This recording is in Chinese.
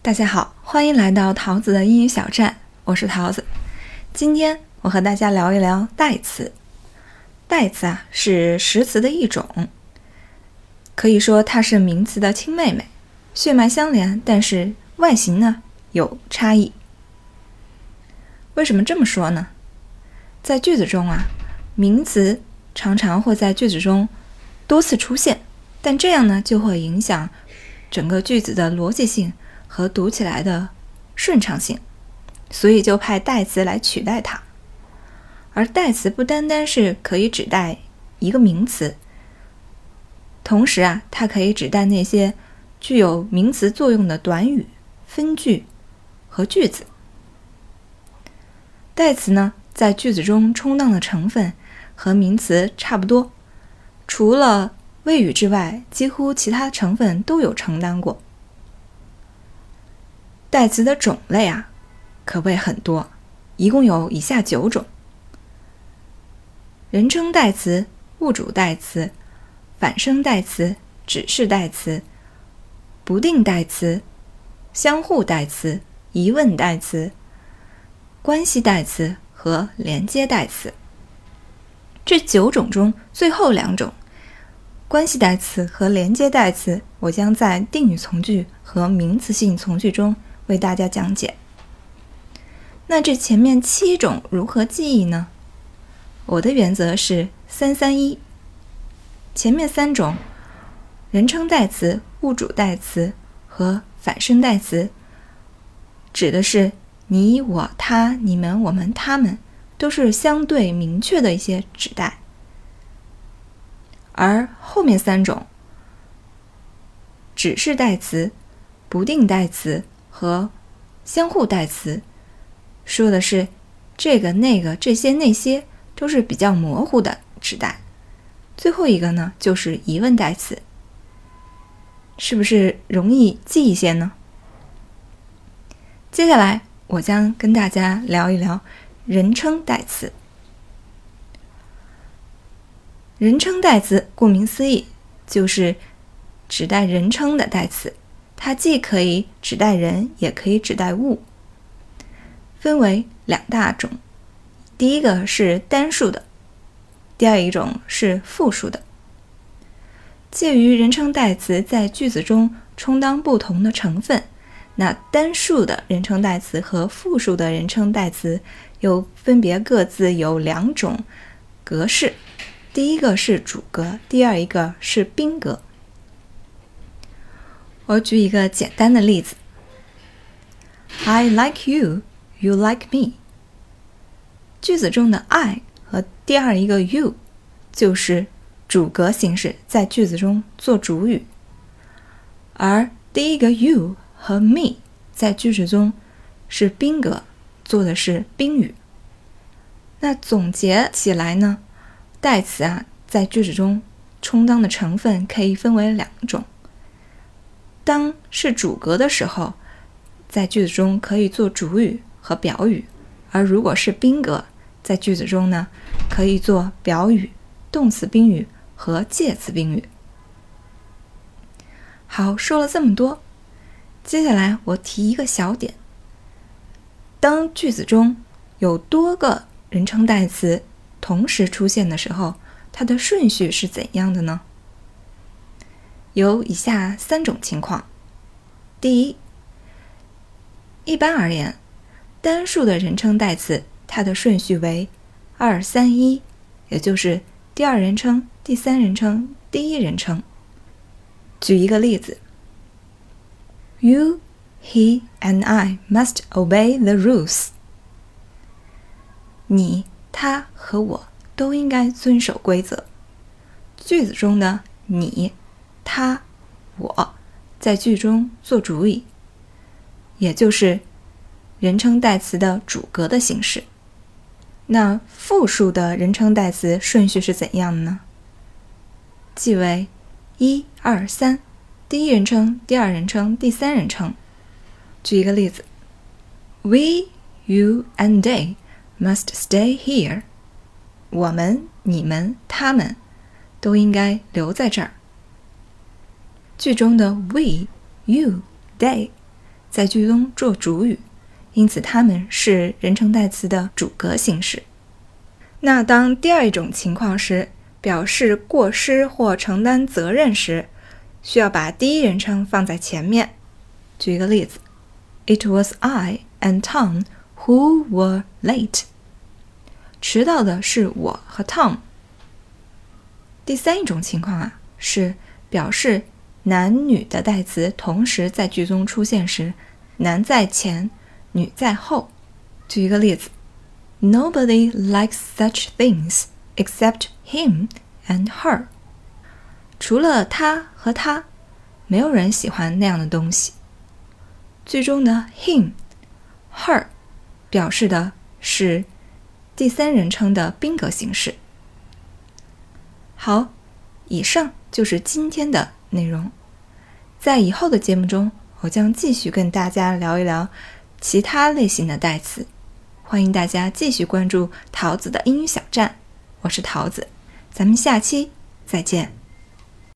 大家好，欢迎来到桃子的英语小站，我是桃子。今天我和大家聊一聊代词。代词啊是实词的一种，可以说它是名词的亲妹妹，血脉相连，但是外形呢有差异。为什么这么说呢？在句子中啊，名词常常会在句子中多次出现，但这样呢就会影响整个句子的逻辑性和读起来的顺畅性，所以就派代词来取代它。而代词不单单是可以指代一个名词，同时啊，它可以指代那些具有名词作用的短语、分句和句子。代词呢，在句子中充当的成分和名词差不多，除了谓语之外，几乎其他成分都有承担过。代词的种类啊，可谓很多，一共有以下九种。人称代词、物主代词、反声代词、指示代词、不定代词、相互代词、疑问代词、关系代词和连接代词。这九种中最后两种——关系代词和连接代词，我将在定语从句和名词性从句中为大家讲解。那这前面七种如何记忆呢？我的原则是三三一。前面三种人称代词、物主代词和反身代词，指的是你、我、他、你们、我们、他们，都是相对明确的一些指代。而后面三种指示代词、不定代词和相互代词，说的是这个、那个、这些、那些。都是比较模糊的指代，最后一个呢就是疑问代词，是不是容易记一些呢？接下来我将跟大家聊一聊人称代词。人称代词顾名思义就是指代人称的代词，它既可以指代人，也可以指代物，分为两大种。第一个是单数的，第二一种是复数的。介于人称代词在句子中充当不同的成分，那单数的人称代词和复数的人称代词又分别各自有两种格式，第一个是主格，第二一个是宾格。我举一个简单的例子：I like you, you like me。句子中的 I 和第二一个 you 就是主格形式，在句子中做主语，而第一个 you 和 me 在句子中是宾格，做的是宾语。那总结起来呢，代词啊在句子中充当的成分可以分为两种：当是主格的时候，在句子中可以做主语和表语。而如果是宾格，在句子中呢，可以做表语、动词宾语和介词宾语。好，说了这么多，接下来我提一个小点：当句子中有多个人称代词同时出现的时候，它的顺序是怎样的呢？有以下三种情况：第一，一般而言。单数的人称代词，它的顺序为二三一，也就是第二人称、第三人称、第一人称。举一个例子：You, he, and I must obey the rules。你、他和我都应该遵守规则。句子中的你、他、我在句中做主语，也就是。人称代词的主格的形式，那复数的人称代词顺序是怎样的呢？即为一二三，第一人称、第二人称、第三人称。举一个例子：We, you, and they must stay here。我们、你们、他们都应该留在这儿。句中的 we, you, they。在句中做主语，因此它们是人称代词的主格形式。那当第二种情况时表示过失或承担责任时，需要把第一人称放在前面。举一个例子：It was I and Tom who were late。迟到的是我和 Tom。第三一种情况啊，是表示男女的代词同时在句中出现时，男在前，女在后。举一个例子：Nobody likes such things except him and her。除了他和他，没有人喜欢那样的东西。句中的 him、her 表示的是第三人称的宾格形式。好，以上就是今天的内容。在以后的节目中，我将继续跟大家聊一聊其他类型的代词。欢迎大家继续关注桃子的英语小站，我是桃子，咱们下期再见。